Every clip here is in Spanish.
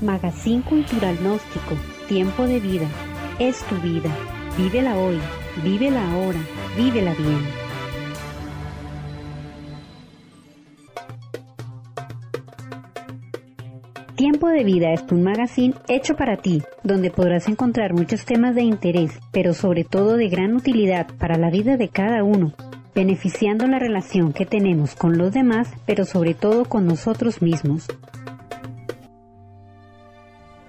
Magazine Cultural Gnóstico, Tiempo de Vida, es tu vida. Vívela hoy, vívela ahora, vívela bien. De Vida es un magazine hecho para ti, donde podrás encontrar muchos temas de interés, pero sobre todo de gran utilidad para la vida de cada uno, beneficiando la relación que tenemos con los demás, pero sobre todo con nosotros mismos.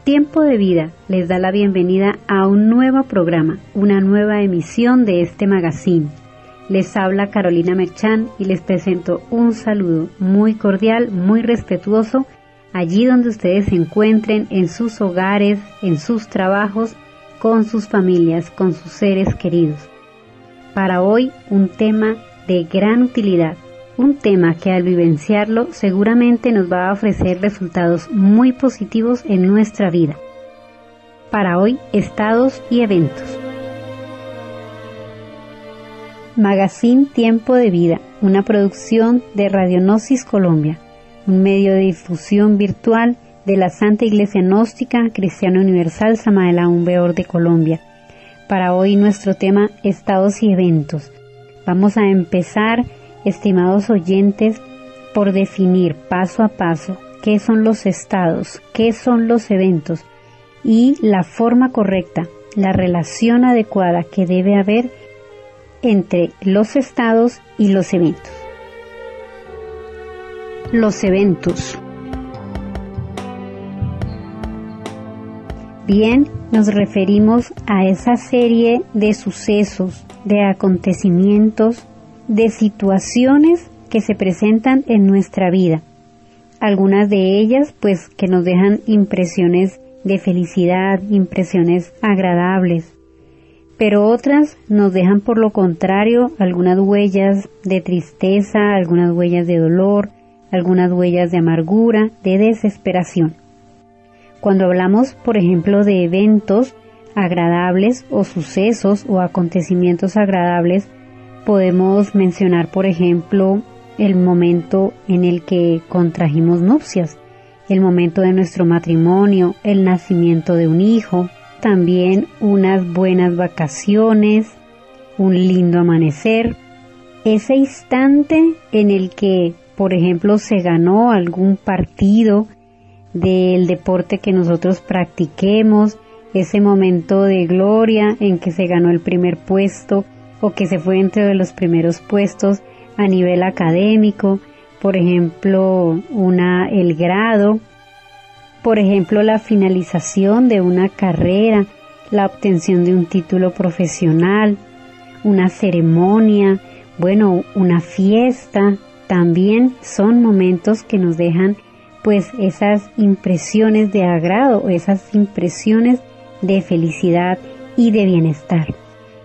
Tiempo de Vida les da la bienvenida a un nuevo programa, una nueva emisión de este magazine. Les habla Carolina Merchán y les presento un saludo muy cordial, muy respetuoso, allí donde ustedes se encuentren, en sus hogares, en sus trabajos, con sus familias, con sus seres queridos. Para hoy un tema de gran utilidad, un tema que al vivenciarlo seguramente nos va a ofrecer resultados muy positivos en nuestra vida. Para hoy, estados y eventos. Magazine Tiempo de Vida, una producción de Radionosis Colombia, un medio de difusión virtual de la Santa Iglesia Gnóstica Cristiana Universal Samaela Umbeor de Colombia. Para hoy nuestro tema estados y eventos. Vamos a empezar estimados oyentes, por definir paso a paso qué son los estados, qué son los eventos y la forma correcta, la relación adecuada que debe haber entre los estados y los eventos. Los eventos. Bien, nos referimos a esa serie de sucesos, de acontecimientos de situaciones que se presentan en nuestra vida. Algunas de ellas pues que nos dejan impresiones de felicidad, impresiones agradables, pero otras nos dejan por lo contrario algunas huellas de tristeza, algunas huellas de dolor, algunas huellas de amargura, de desesperación. Cuando hablamos, por ejemplo, de eventos agradables o sucesos o acontecimientos agradables, Podemos mencionar, por ejemplo, el momento en el que contrajimos nupcias, el momento de nuestro matrimonio, el nacimiento de un hijo, también unas buenas vacaciones, un lindo amanecer, ese instante en el que, por ejemplo, se ganó algún partido del deporte que nosotros practiquemos, ese momento de gloria en que se ganó el primer puesto o que se fue entre los primeros puestos a nivel académico, por ejemplo, una, el grado, por ejemplo, la finalización de una carrera, la obtención de un título profesional, una ceremonia, bueno, una fiesta, también son momentos que nos dejan pues esas impresiones de agrado, esas impresiones de felicidad y de bienestar.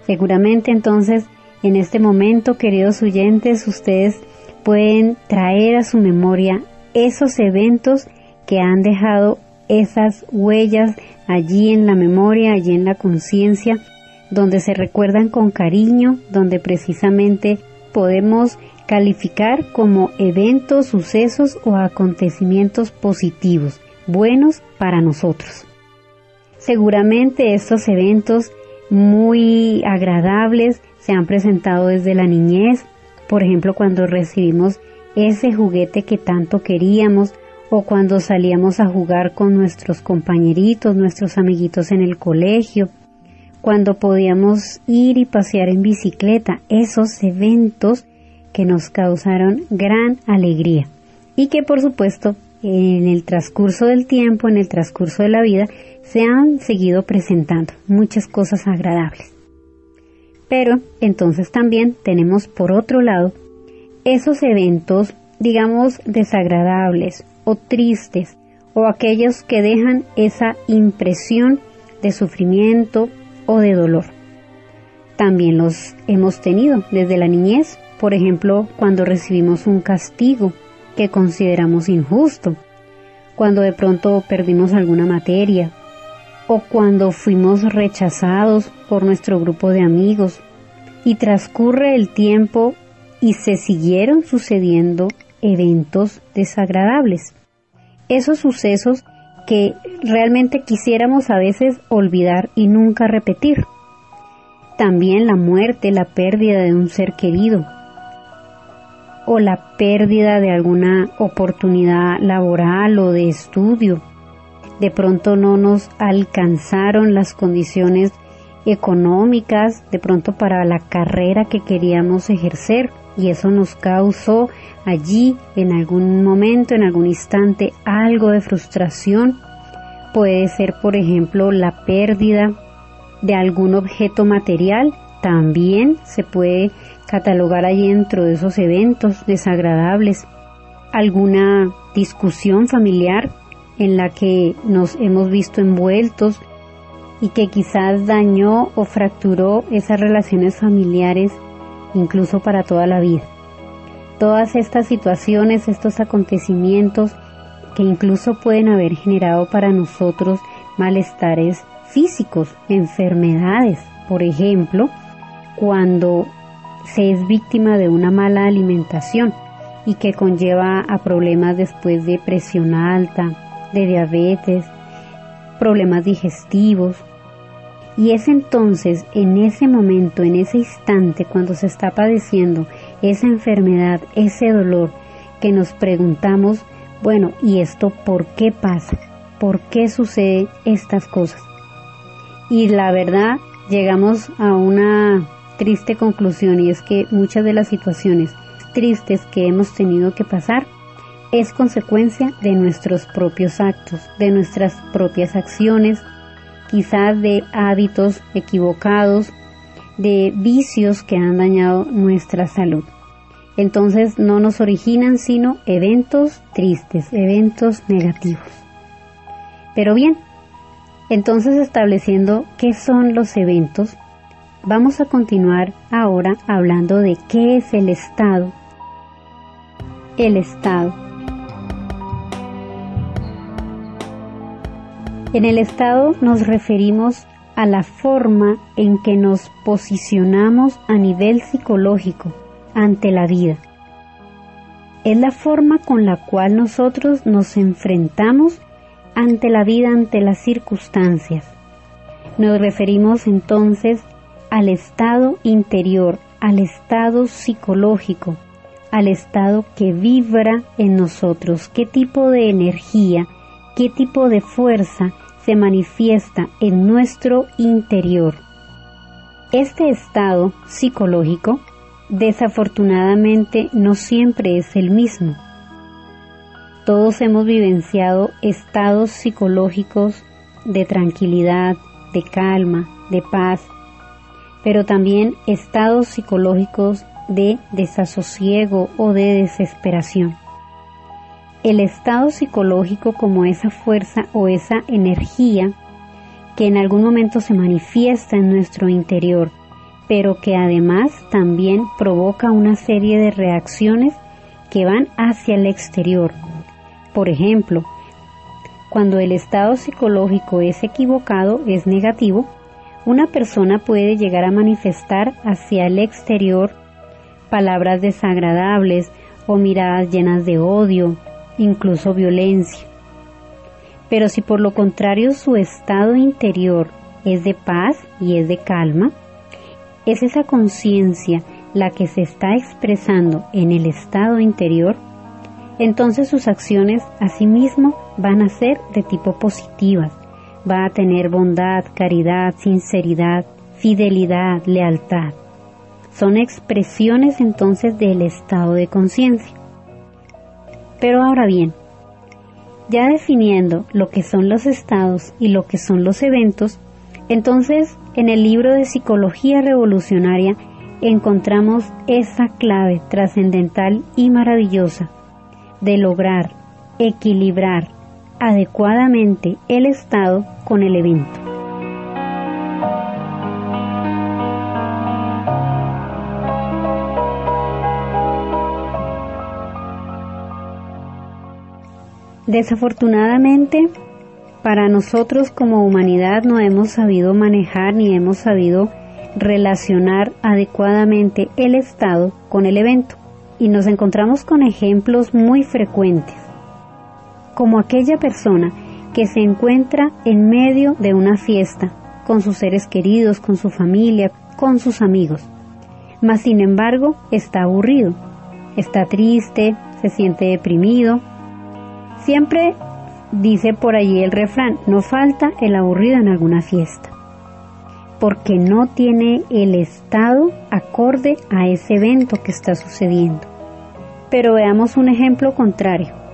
Seguramente entonces en este momento, queridos oyentes, ustedes pueden traer a su memoria esos eventos que han dejado esas huellas allí en la memoria, allí en la conciencia, donde se recuerdan con cariño, donde precisamente podemos calificar como eventos, sucesos o acontecimientos positivos, buenos para nosotros. Seguramente estos eventos muy agradables se han presentado desde la niñez, por ejemplo cuando recibimos ese juguete que tanto queríamos o cuando salíamos a jugar con nuestros compañeritos, nuestros amiguitos en el colegio, cuando podíamos ir y pasear en bicicleta, esos eventos que nos causaron gran alegría y que por supuesto en el transcurso del tiempo, en el transcurso de la vida, se han seguido presentando muchas cosas agradables. Pero entonces también tenemos por otro lado esos eventos, digamos, desagradables o tristes o aquellos que dejan esa impresión de sufrimiento o de dolor. También los hemos tenido desde la niñez, por ejemplo, cuando recibimos un castigo que consideramos injusto, cuando de pronto perdimos alguna materia o cuando fuimos rechazados por nuestro grupo de amigos y transcurre el tiempo y se siguieron sucediendo eventos desagradables. Esos sucesos que realmente quisiéramos a veces olvidar y nunca repetir. También la muerte, la pérdida de un ser querido o la pérdida de alguna oportunidad laboral o de estudio. De pronto no nos alcanzaron las condiciones económicas, de pronto para la carrera que queríamos ejercer y eso nos causó allí en algún momento, en algún instante, algo de frustración. Puede ser, por ejemplo, la pérdida de algún objeto material. También se puede catalogar allí dentro de esos eventos desagradables. Alguna discusión familiar en la que nos hemos visto envueltos y que quizás dañó o fracturó esas relaciones familiares incluso para toda la vida. Todas estas situaciones, estos acontecimientos que incluso pueden haber generado para nosotros malestares físicos, enfermedades, por ejemplo, cuando se es víctima de una mala alimentación y que conlleva a problemas después de presión alta, de diabetes, problemas digestivos, y es entonces, en ese momento, en ese instante, cuando se está padeciendo esa enfermedad, ese dolor, que nos preguntamos, bueno, ¿y esto por qué pasa? ¿Por qué sucede estas cosas? Y la verdad, llegamos a una triste conclusión y es que muchas de las situaciones tristes que hemos tenido que pasar es consecuencia de nuestros propios actos, de nuestras propias acciones, quizás de hábitos equivocados, de vicios que han dañado nuestra salud. Entonces no nos originan sino eventos tristes, eventos negativos. Pero bien, entonces estableciendo qué son los eventos, vamos a continuar ahora hablando de qué es el estado. El estado En el estado nos referimos a la forma en que nos posicionamos a nivel psicológico ante la vida. Es la forma con la cual nosotros nos enfrentamos ante la vida, ante las circunstancias. Nos referimos entonces al estado interior, al estado psicológico, al estado que vibra en nosotros, qué tipo de energía, qué tipo de fuerza se manifiesta en nuestro interior. Este estado psicológico desafortunadamente no siempre es el mismo. Todos hemos vivenciado estados psicológicos de tranquilidad, de calma, de paz, pero también estados psicológicos de desasosiego o de desesperación el estado psicológico como esa fuerza o esa energía que en algún momento se manifiesta en nuestro interior, pero que además también provoca una serie de reacciones que van hacia el exterior. Por ejemplo, cuando el estado psicológico es equivocado, es negativo, una persona puede llegar a manifestar hacia el exterior palabras desagradables o miradas llenas de odio, incluso violencia. Pero si por lo contrario su estado interior es de paz y es de calma, es esa conciencia la que se está expresando en el estado interior, entonces sus acciones asimismo van a ser de tipo positivas, va a tener bondad, caridad, sinceridad, fidelidad, lealtad. Son expresiones entonces del estado de conciencia. Pero ahora bien, ya definiendo lo que son los estados y lo que son los eventos, entonces en el libro de Psicología Revolucionaria encontramos esa clave trascendental y maravillosa de lograr equilibrar adecuadamente el estado con el evento. Desafortunadamente, para nosotros como humanidad no hemos sabido manejar ni hemos sabido relacionar adecuadamente el estado con el evento y nos encontramos con ejemplos muy frecuentes, como aquella persona que se encuentra en medio de una fiesta con sus seres queridos, con su familia, con sus amigos, mas sin embargo está aburrido, está triste, se siente deprimido. Siempre dice por allí el refrán, no falta el aburrido en alguna fiesta porque no tiene el estado acorde a ese evento que está sucediendo. Pero veamos un ejemplo contrario.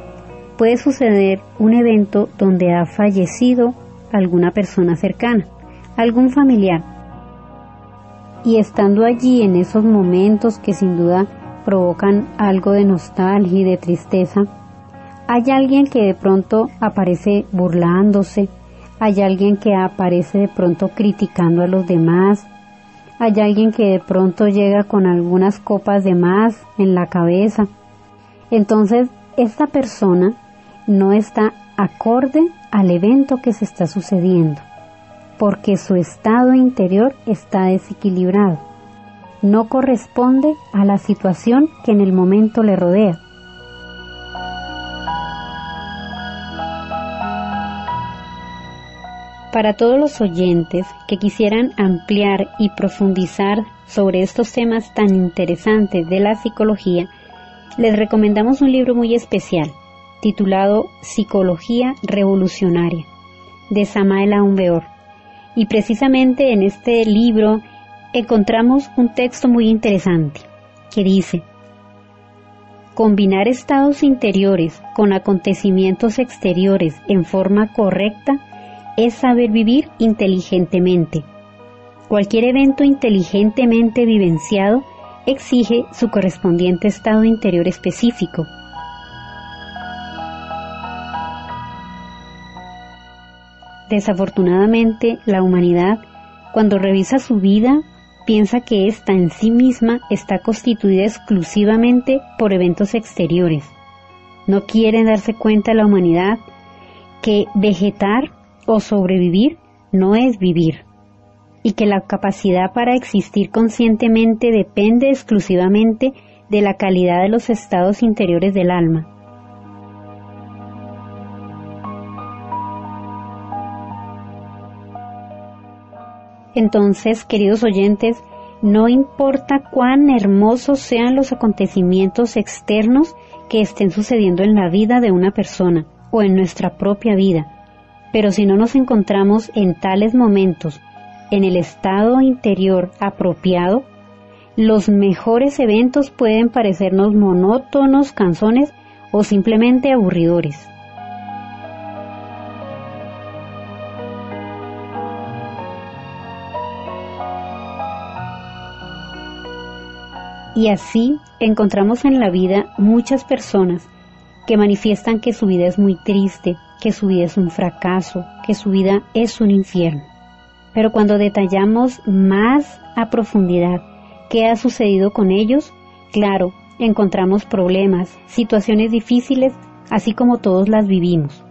Puede suceder un evento donde ha fallecido alguna persona cercana, algún familiar. Y estando allí en esos momentos que sin duda provocan algo de nostalgia y de tristeza, hay alguien que de pronto aparece burlándose, hay alguien que aparece de pronto criticando a los demás, hay alguien que de pronto llega con algunas copas de más en la cabeza. Entonces, esta persona no está acorde al evento que se está sucediendo, porque su estado interior está desequilibrado. No corresponde a la situación que en el momento le rodea. Para todos los oyentes que quisieran ampliar y profundizar sobre estos temas tan interesantes de la psicología, les recomendamos un libro muy especial titulado Psicología Revolucionaria de Samael Aumbeor. Y precisamente en este libro encontramos un texto muy interesante que dice, Combinar estados interiores con acontecimientos exteriores en forma correcta es saber vivir inteligentemente. Cualquier evento inteligentemente vivenciado exige su correspondiente estado interior específico. Desafortunadamente, la humanidad, cuando revisa su vida, piensa que ésta en sí misma está constituida exclusivamente por eventos exteriores. No quiere darse cuenta la humanidad que vegetar o sobrevivir no es vivir, y que la capacidad para existir conscientemente depende exclusivamente de la calidad de los estados interiores del alma. Entonces, queridos oyentes, no importa cuán hermosos sean los acontecimientos externos que estén sucediendo en la vida de una persona o en nuestra propia vida, pero si no nos encontramos en tales momentos, en el estado interior apropiado, los mejores eventos pueden parecernos monótonos, canzones o simplemente aburridores. Y así encontramos en la vida muchas personas que manifiestan que su vida es muy triste, que su vida es un fracaso, que su vida es un infierno. Pero cuando detallamos más a profundidad qué ha sucedido con ellos, claro, encontramos problemas, situaciones difíciles, así como todos las vivimos.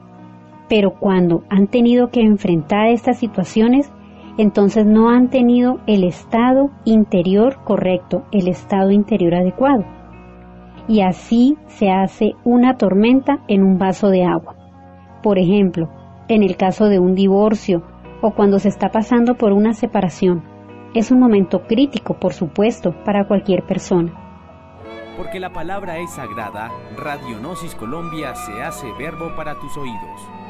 Pero cuando han tenido que enfrentar estas situaciones, entonces no han tenido el estado interior correcto, el estado interior adecuado. Y así se hace una tormenta en un vaso de agua. Por ejemplo, en el caso de un divorcio o cuando se está pasando por una separación. Es un momento crítico, por supuesto, para cualquier persona. Porque la palabra es sagrada, Radionosis Colombia se hace verbo para tus oídos.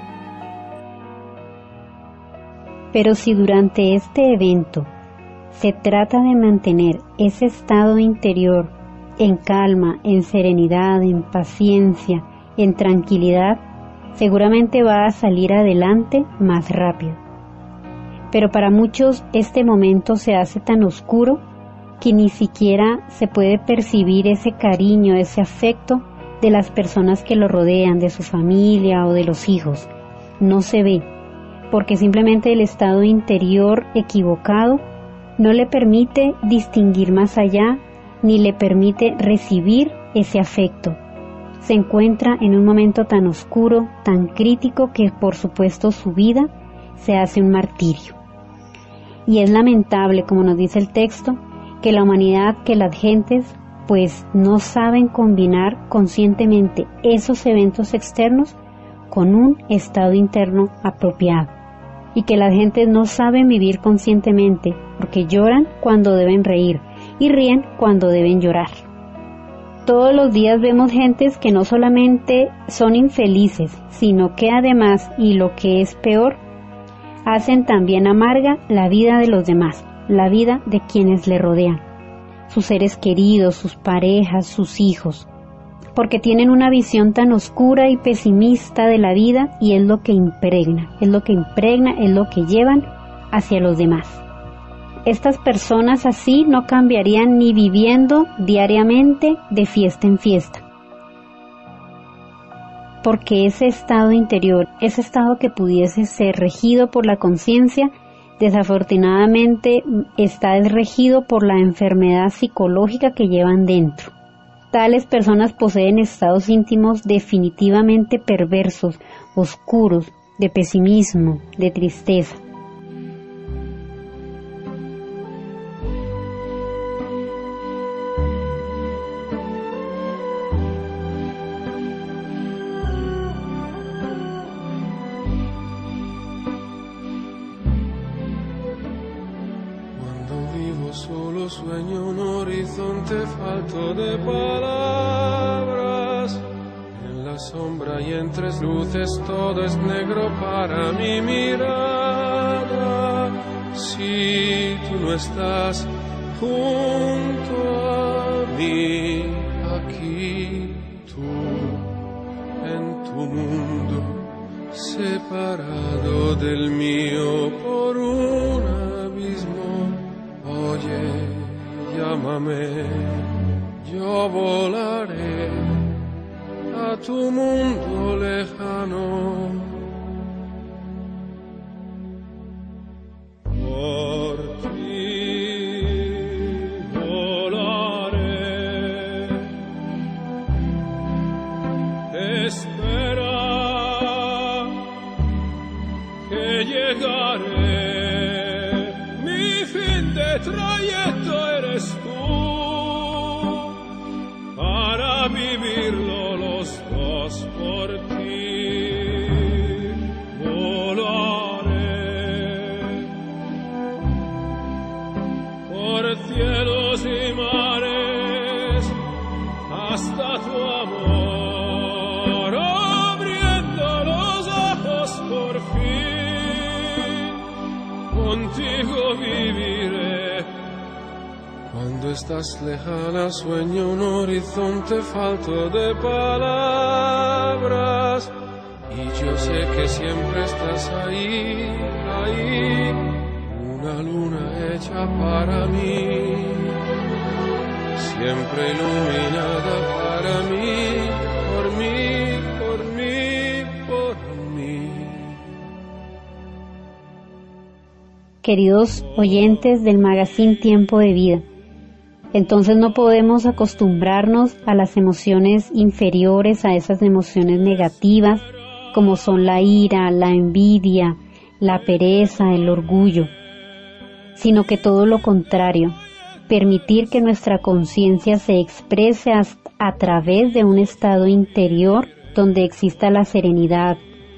Pero si durante este evento se trata de mantener ese estado interior en calma, en serenidad, en paciencia, en tranquilidad, seguramente va a salir adelante más rápido. Pero para muchos este momento se hace tan oscuro que ni siquiera se puede percibir ese cariño, ese afecto de las personas que lo rodean, de su familia o de los hijos. No se ve, porque simplemente el estado interior equivocado no le permite distinguir más allá ni le permite recibir ese afecto, se encuentra en un momento tan oscuro, tan crítico que por supuesto su vida se hace un martirio. Y es lamentable, como nos dice el texto, que la humanidad, que las gentes, pues no saben combinar conscientemente esos eventos externos con un estado interno apropiado. Y que las gentes no saben vivir conscientemente porque lloran cuando deben reír y ríen cuando deben llorar. Todos los días vemos gentes que no solamente son infelices, sino que además, y lo que es peor, hacen también amarga la vida de los demás, la vida de quienes le rodean, sus seres queridos, sus parejas, sus hijos, porque tienen una visión tan oscura y pesimista de la vida y es lo que impregna, es lo que impregna, es lo que llevan hacia los demás. Estas personas así no cambiarían ni viviendo diariamente de fiesta en fiesta. Porque ese estado interior, ese estado que pudiese ser regido por la conciencia, desafortunadamente está regido por la enfermedad psicológica que llevan dentro. Tales personas poseen estados íntimos definitivamente perversos, oscuros, de pesimismo, de tristeza. Para mi mirada. Si tú no estás junto a mí, aquí tú, en tu mundo, separado del mío por un abismo. Oye, llámame yo volaré a tu mundo lejano. Que llegaré. Mi fin de trayecto eres tú. Estás lejana sueño un horizonte falto de palabras y yo sé que siempre estás ahí, ahí, una luna hecha para mí, siempre iluminada para mí, por mí, por mí, por mí. Queridos oyentes del magazine Tiempo de Vida, entonces no podemos acostumbrarnos a las emociones inferiores, a esas emociones negativas, como son la ira, la envidia, la pereza, el orgullo, sino que todo lo contrario, permitir que nuestra conciencia se exprese a, través de un estado interior donde exista la serenidad,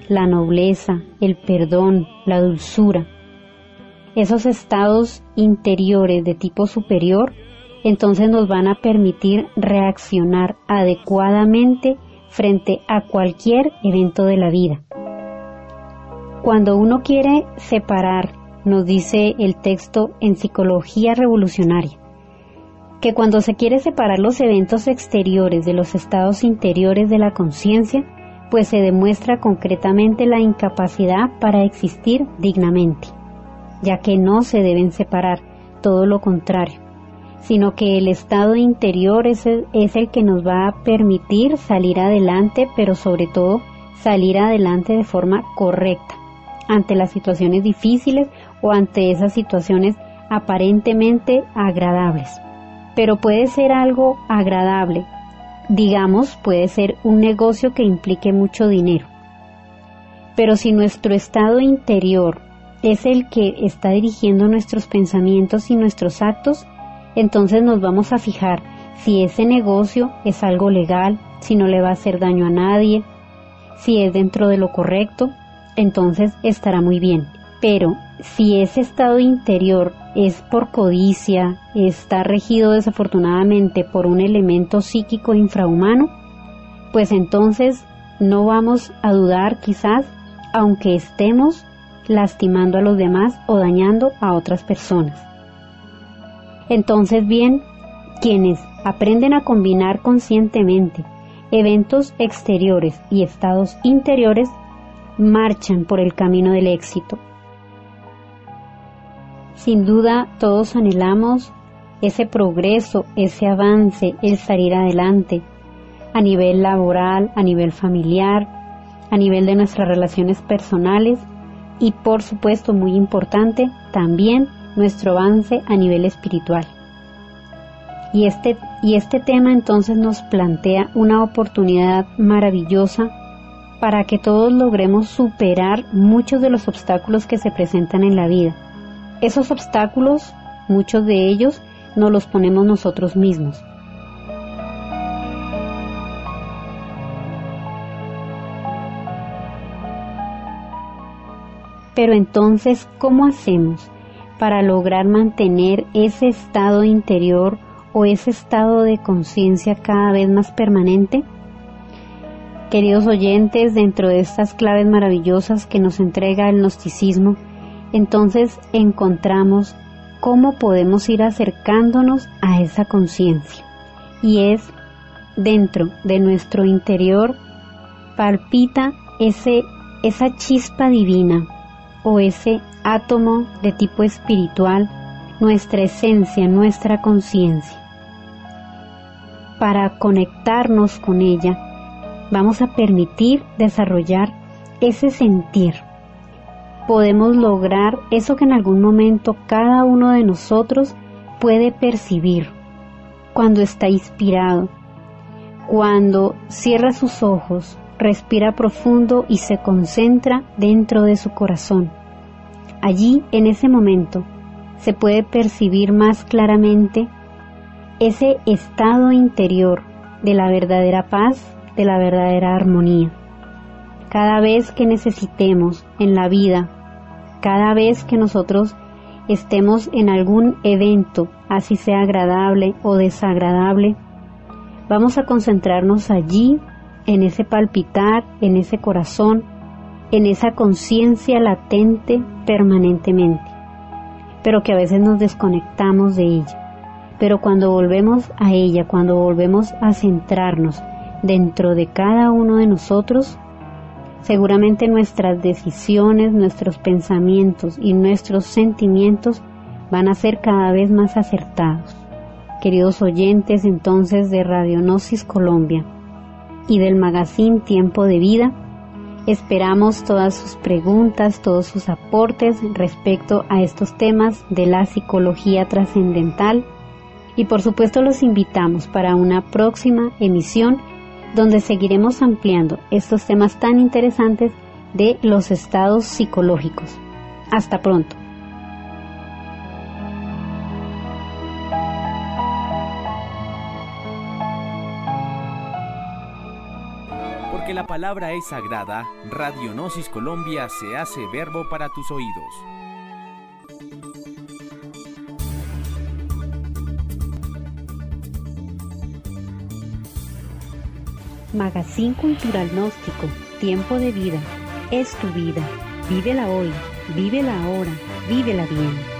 la nobleza, el perdón, la dulzura. Esos estados interiores de tipo superior entonces nos van a permitir reaccionar adecuadamente frente a cualquier evento de la vida. Cuando uno quiere separar, nos dice el texto en Psicología Revolucionaria, que cuando se quiere separar los eventos exteriores de los estados interiores de la conciencia, pues se demuestra concretamente la incapacidad para existir dignamente, ya que no se deben separar, todo lo contrario sino que el estado interior es el, es el que nos va a permitir salir adelante, pero sobre todo salir adelante de forma correcta ante las situaciones difíciles o ante esas situaciones aparentemente agradables. Pero puede ser algo agradable digamos, puede ser un negocio que implique mucho dinero. Pero si nuestro estado interior es el que está dirigiendo nuestros pensamientos y nuestros actos, entonces nos vamos a fijar si ese negocio es algo legal, si no le va a hacer daño a nadie, si es dentro de lo correcto, entonces estará muy bien. Pero si ese estado interior es por codicia, está regido desafortunadamente por un elemento psíquico infrahumano, pues entonces no vamos a dudar quizás, aunque estemos lastimando a los demás o dañando a otras personas. Entonces bien, quienes aprenden a combinar conscientemente eventos exteriores y estados interiores marchan por el camino del éxito. Sin duda todos anhelamos ese progreso, ese avance, el salir adelante a nivel laboral, a nivel familiar, a nivel de nuestras relaciones personales y por supuesto muy importante también nuestro avance a nivel espiritual. Y este, y este tema entonces nos plantea una oportunidad maravillosa para que todos logremos superar muchos de los obstáculos que se presentan en la vida. Esos obstáculos, muchos de ellos, nos los ponemos nosotros mismos. Pero entonces, ¿cómo hacemos para lograr mantener ese estado interior o ese estado de conciencia cada vez más permanente? Queridos oyentes, dentro de estas claves maravillosas que nos entrega el gnosticismo, entonces encontramos cómo podemos ir acercándonos a esa conciencia. Y es dentro de nuestro interior palpita ese, esa chispa divina o ese átomo de tipo espiritual, nuestra esencia, nuestra conciencia. Para conectarnos con ella, vamos a permitir desarrollar ese sentir. Podemos lograr eso que en algún momento cada uno de nosotros puede percibir cuando está inspirado, cuando cierra sus ojos, respira profundo y se concentra dentro de su corazón. Allí, en ese momento, se puede percibir más claramente ese estado interior de la verdadera paz, de la verdadera armonía. Cada vez que necesitemos en la vida, cada vez que nosotros estemos en algún evento, así sea agradable o desagradable, vamos a concentrarnos allí, en ese palpitar, en ese corazón, en esa conciencia latente permanentemente, pero que a veces nos desconectamos de ella. Pero cuando volvemos a ella, cuando volvemos a centrarnos dentro de cada uno de nosotros, seguramente nuestras decisiones, nuestros pensamientos y nuestros sentimientos van a ser cada vez más acertados. Queridos oyentes entonces de Radionosis Colombia y del magazine Tiempo de Vida, Esperamos todas sus preguntas, todos sus aportes respecto a estos temas de la psicología trascendental y por supuesto los invitamos para una próxima emisión donde seguiremos ampliando estos temas tan interesantes de los estados psicológicos. Hasta pronto. Palabra es sagrada, Radionosis Colombia se hace verbo para tus oídos. Magazine Cultural Gnóstico, Tiempo de Vida, es tu vida. Vívela hoy, vívela ahora, vívela bien.